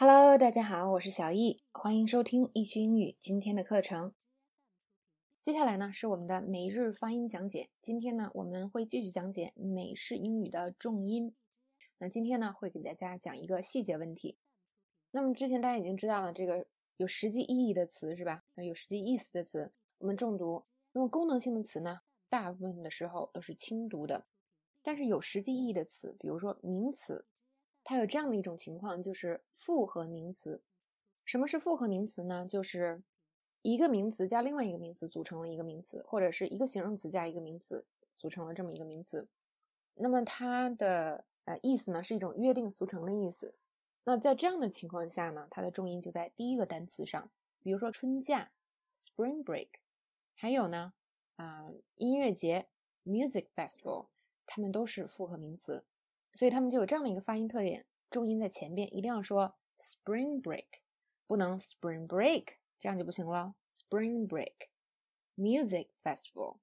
Hello，大家好，我是小易，欢迎收听易趣英语今天的课程。接下来呢是我们的每日发音讲解。今天呢我们会继续讲解美式英语的重音。那今天呢会给大家讲一个细节问题。那么之前大家已经知道了这个有实际意义的词是吧？那有实际意思的词我们重读。那么功能性的词呢，大部分的时候都是轻读的。但是有实际意义的词，比如说名词。它有这样的一种情况，就是复合名词。什么是复合名词呢？就是一个名词加另外一个名词组成了一个名词，或者是一个形容词加一个名词组成了这么一个名词。那么它的呃意思呢，是一种约定俗成的意思。那在这样的情况下呢，它的重音就在第一个单词上。比如说春假 （Spring Break），还有呢啊音乐节 （Music Festival），它们都是复合名词。所以他们就有这样的一个发音特点，重音在前边，一定要说 spring break，不能 spring break，这样就不行了。spring break，music festival。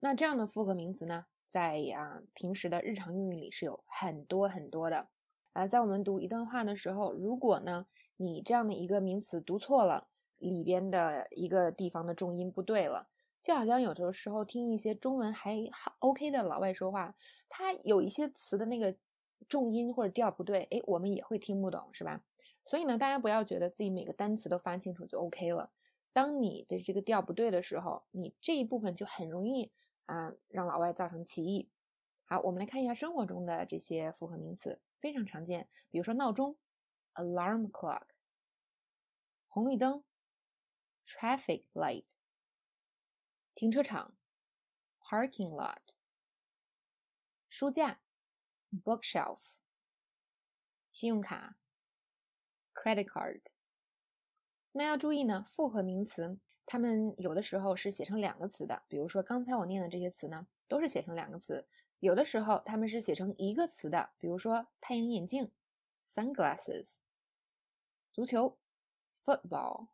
那这样的复合名词呢，在啊平时的日常用语里是有很多很多的。啊，在我们读一段话的时候，如果呢你这样的一个名词读错了，里边的一个地方的重音不对了。就好像有的时候听一些中文还 OK 的老外说话，他有一些词的那个重音或者调不对，哎，我们也会听不懂，是吧？所以呢，大家不要觉得自己每个单词都发清楚就 OK 了。当你的这个调不对的时候，你这一部分就很容易啊让老外造成歧义。好，我们来看一下生活中的这些复合名词，非常常见，比如说闹钟，alarm clock；红绿灯，traffic light。停车场，parking lot；书架，bookshelf；信用卡，credit card。那要注意呢，复合名词它们有的时候是写成两个词的，比如说刚才我念的这些词呢，都是写成两个词；有的时候它们是写成一个词的，比如说太阳眼镜，sunglasses；足球，football。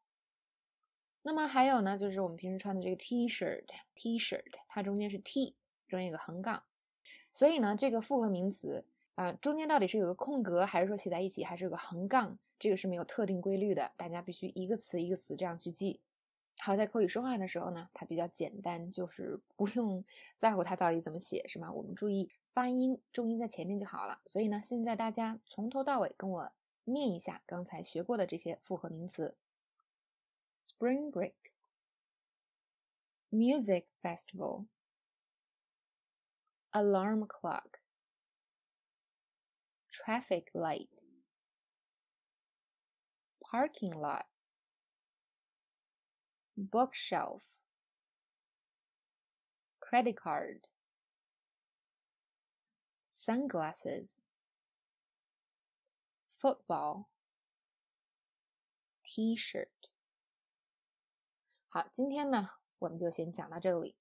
那么还有呢，就是我们平时穿的这个 T-shirt，T-shirt，它中间是 T，中间有个横杠，所以呢，这个复合名词啊，中间到底是有个空格，还是说写在一起，还是有个横杠，这个是没有特定规律的，大家必须一个词一个词这样去记。好，在口语说话的时候呢，它比较简单，就是不用在乎它到底怎么写，是吗？我们注意发音，重音在前面就好了。所以呢，现在大家从头到尾跟我念一下刚才学过的这些复合名词。Spring break, music festival, alarm clock, traffic light, parking lot, bookshelf, credit card, sunglasses, football, t shirt. 好，今天呢，我们就先讲到这里。